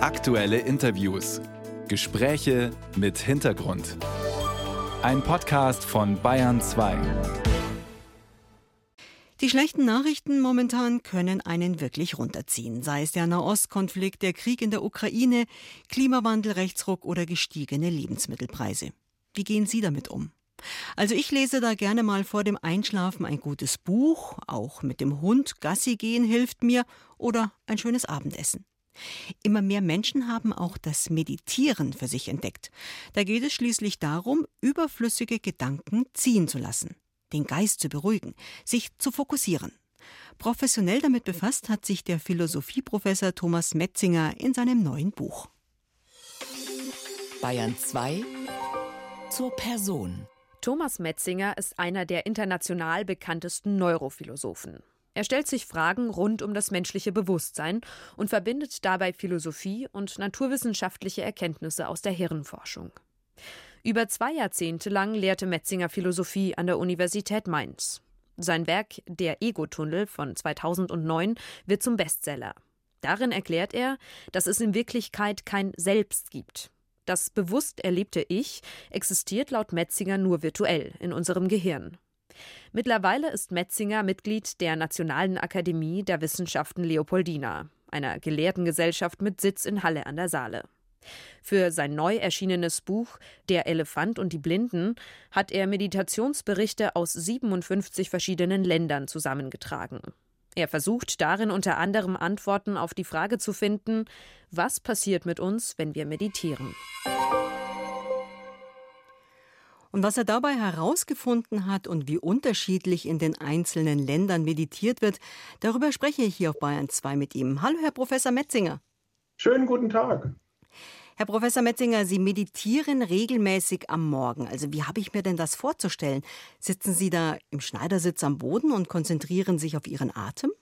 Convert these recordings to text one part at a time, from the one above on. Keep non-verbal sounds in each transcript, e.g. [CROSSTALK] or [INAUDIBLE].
Aktuelle Interviews. Gespräche mit Hintergrund. Ein Podcast von Bayern 2. Die schlechten Nachrichten momentan können einen wirklich runterziehen, sei es der Nahostkonflikt, der Krieg in der Ukraine, Klimawandel, Rechtsruck oder gestiegene Lebensmittelpreise. Wie gehen Sie damit um? Also ich lese da gerne mal vor dem Einschlafen ein gutes Buch, auch mit dem Hund Gassi gehen hilft mir oder ein schönes Abendessen. Immer mehr Menschen haben auch das Meditieren für sich entdeckt. Da geht es schließlich darum, überflüssige Gedanken ziehen zu lassen, den Geist zu beruhigen, sich zu fokussieren. Professionell damit befasst hat sich der Philosophieprofessor Thomas Metzinger in seinem neuen Buch. Bayern 2 zur Person. Thomas Metzinger ist einer der international bekanntesten Neurophilosophen. Er stellt sich Fragen rund um das menschliche Bewusstsein und verbindet dabei Philosophie und naturwissenschaftliche Erkenntnisse aus der Hirnforschung. Über zwei Jahrzehnte lang lehrte Metzinger Philosophie an der Universität Mainz. Sein Werk Der Ego-Tunnel von 2009 wird zum Bestseller. Darin erklärt er, dass es in Wirklichkeit kein Selbst gibt. Das bewusst erlebte Ich existiert laut Metzinger nur virtuell in unserem Gehirn. Mittlerweile ist Metzinger Mitglied der Nationalen Akademie der Wissenschaften Leopoldina, einer Gelehrtengesellschaft mit Sitz in Halle an der Saale. Für sein neu erschienenes Buch Der Elefant und die Blinden hat er Meditationsberichte aus 57 verschiedenen Ländern zusammengetragen. Er versucht darin unter anderem Antworten auf die Frage zu finden, was passiert mit uns, wenn wir meditieren. Und was er dabei herausgefunden hat und wie unterschiedlich in den einzelnen Ländern meditiert wird, darüber spreche ich hier auf Bayern 2 mit ihm. Hallo, Herr Professor Metzinger. Schönen guten Tag. Herr Professor Metzinger, Sie meditieren regelmäßig am Morgen. Also wie habe ich mir denn das vorzustellen? Sitzen Sie da im Schneidersitz am Boden und konzentrieren sich auf Ihren Atem?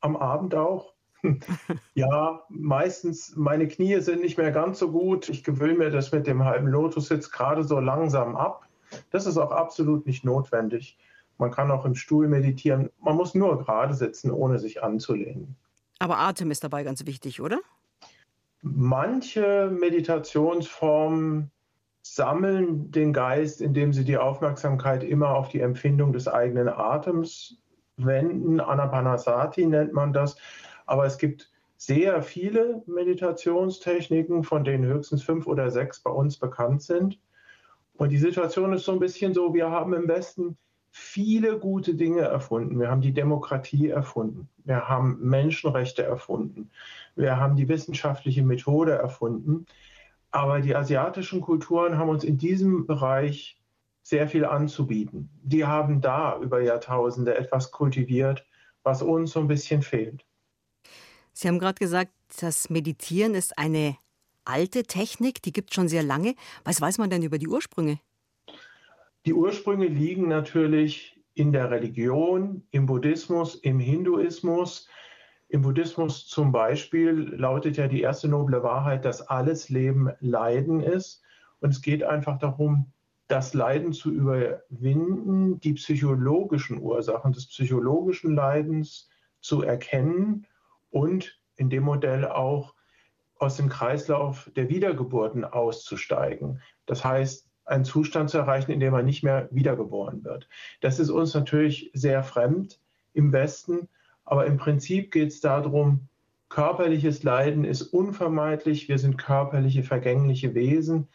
Am Abend auch. [LAUGHS] ja, meistens, meine Knie sind nicht mehr ganz so gut. Ich gewöhne mir das mit dem halben Lotussitz gerade so langsam ab. Das ist auch absolut nicht notwendig. Man kann auch im Stuhl meditieren. Man muss nur gerade sitzen, ohne sich anzulehnen. Aber Atem ist dabei ganz wichtig, oder? Manche Meditationsformen sammeln den Geist, indem sie die Aufmerksamkeit immer auf die Empfindung des eigenen Atems wenden. Anapanasati nennt man das. Aber es gibt sehr viele Meditationstechniken, von denen höchstens fünf oder sechs bei uns bekannt sind. Und die Situation ist so ein bisschen so, wir haben im Westen viele gute Dinge erfunden. Wir haben die Demokratie erfunden. Wir haben Menschenrechte erfunden. Wir haben die wissenschaftliche Methode erfunden. Aber die asiatischen Kulturen haben uns in diesem Bereich sehr viel anzubieten. Die haben da über Jahrtausende etwas kultiviert, was uns so ein bisschen fehlt. Sie haben gerade gesagt, das Meditieren ist eine alte Technik, die gibt es schon sehr lange. Was weiß man denn über die Ursprünge? Die Ursprünge liegen natürlich in der Religion, im Buddhismus, im Hinduismus. Im Buddhismus zum Beispiel lautet ja die erste noble Wahrheit, dass alles Leben Leiden ist. Und es geht einfach darum, das Leiden zu überwinden, die psychologischen Ursachen des psychologischen Leidens zu erkennen und in dem Modell auch aus dem Kreislauf der Wiedergeburten auszusteigen. Das heißt, einen Zustand zu erreichen, in dem man nicht mehr wiedergeboren wird. Das ist uns natürlich sehr fremd im Westen, aber im Prinzip geht es darum, körperliches Leiden ist unvermeidlich, wir sind körperliche, vergängliche Wesen,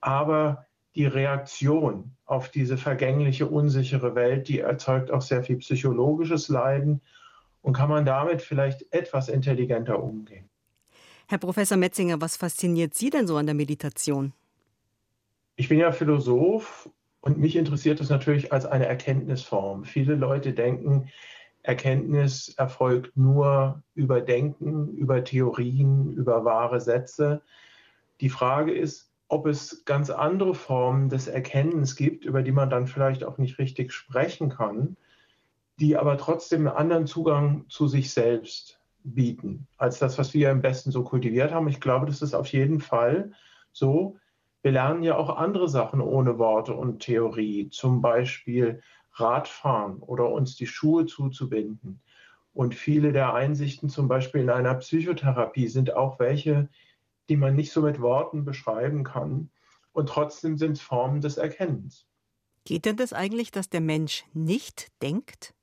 aber die Reaktion auf diese vergängliche, unsichere Welt, die erzeugt auch sehr viel psychologisches Leiden und kann man damit vielleicht etwas intelligenter umgehen. Herr Professor Metzinger, was fasziniert Sie denn so an der Meditation? Ich bin ja Philosoph und mich interessiert es natürlich als eine Erkenntnisform. Viele Leute denken, Erkenntnis erfolgt nur über Denken, über Theorien, über wahre Sätze. Die Frage ist, ob es ganz andere Formen des Erkennens gibt, über die man dann vielleicht auch nicht richtig sprechen kann, die aber trotzdem einen anderen Zugang zu sich selbst bieten, als das, was wir im Besten so kultiviert haben. Ich glaube, das ist auf jeden Fall so. Wir lernen ja auch andere Sachen ohne Worte und Theorie, zum Beispiel Radfahren oder uns die Schuhe zuzubinden. Und viele der Einsichten zum Beispiel in einer Psychotherapie sind auch welche, die man nicht so mit Worten beschreiben kann. Und trotzdem sind es Formen des Erkennens. Geht denn das eigentlich, dass der Mensch nicht denkt?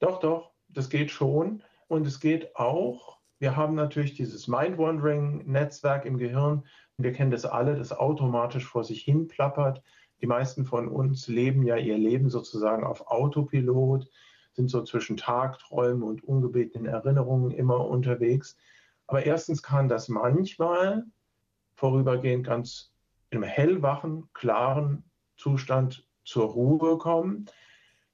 Doch, doch, das geht schon. Und es geht auch, wir haben natürlich dieses Mind-Wandering-Netzwerk im Gehirn. Wir kennen das alle, das automatisch vor sich hin plappert. Die meisten von uns leben ja ihr Leben sozusagen auf Autopilot, sind so zwischen Tagträumen und ungebetenen Erinnerungen immer unterwegs. Aber erstens kann das manchmal vorübergehend ganz in einem hellwachen, klaren Zustand zur Ruhe kommen.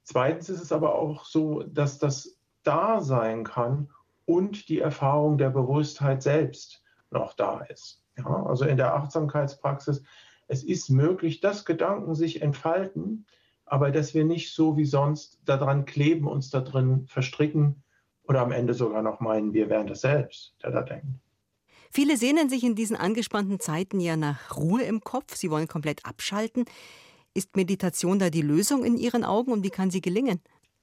Zweitens ist es aber auch so, dass das da sein kann und die Erfahrung der Bewusstheit selbst noch da ist. Ja, also in der Achtsamkeitspraxis, es ist möglich, dass Gedanken sich entfalten, aber dass wir nicht so wie sonst daran kleben, uns da drin verstricken oder am Ende sogar noch meinen, wir wären das selbst, der da denkt. Viele sehnen sich in diesen angespannten Zeiten ja nach Ruhe im Kopf. Sie wollen komplett abschalten. Ist Meditation da die Lösung in Ihren Augen und wie kann sie gelingen?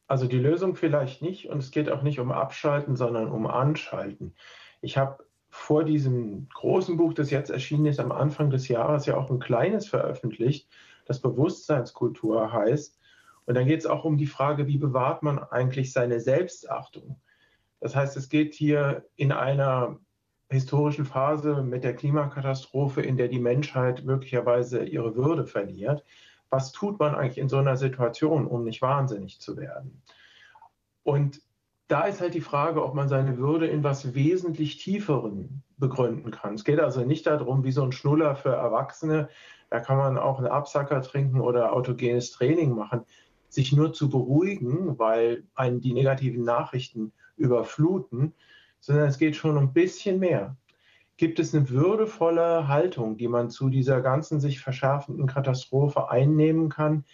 Also die Lösung vielleicht nicht und es geht auch nicht um Abschalten, sondern um Anschalten. Ich habe vor diesem großen Buch, das jetzt erschienen ist, am Anfang des Jahres ja auch ein kleines veröffentlicht, das Bewusstseinskultur heißt. Und dann geht es auch um die Frage, wie bewahrt man eigentlich seine Selbstachtung? Das heißt, es geht hier in einer historischen Phase mit der Klimakatastrophe, in der die Menschheit möglicherweise ihre Würde verliert. Was tut man eigentlich in so einer Situation, um nicht wahnsinnig zu werden? Und da ist halt die Frage, ob man seine Würde in was wesentlich Tieferen begründen kann. Es geht also nicht darum, wie so ein Schnuller für Erwachsene, da kann man auch einen Absacker trinken oder autogenes Training machen, sich nur zu beruhigen, weil einen die negativen Nachrichten überfluten, sondern es geht schon um ein bisschen mehr. Gibt es eine würdevolle Haltung, die man zu dieser ganzen sich verschärfenden Katastrophe einnehmen kann,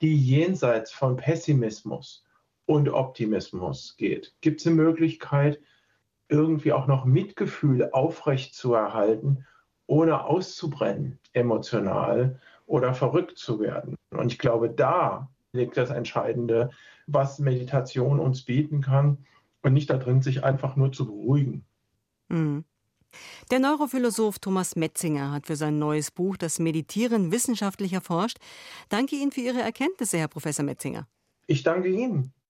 die jenseits von Pessimismus und Optimismus geht? Gibt es eine Möglichkeit, irgendwie auch noch Mitgefühl aufrechtzuerhalten, ohne auszubrennen emotional oder verrückt zu werden? Und ich glaube, da liegt das Entscheidende, was Meditation uns bieten kann und nicht darin, sich einfach nur zu beruhigen. Mhm. Der Neurophilosoph Thomas Metzinger hat für sein neues Buch das Meditieren wissenschaftlich erforscht. Danke Ihnen für Ihre Erkenntnisse, Herr Professor Metzinger. Ich danke Ihnen.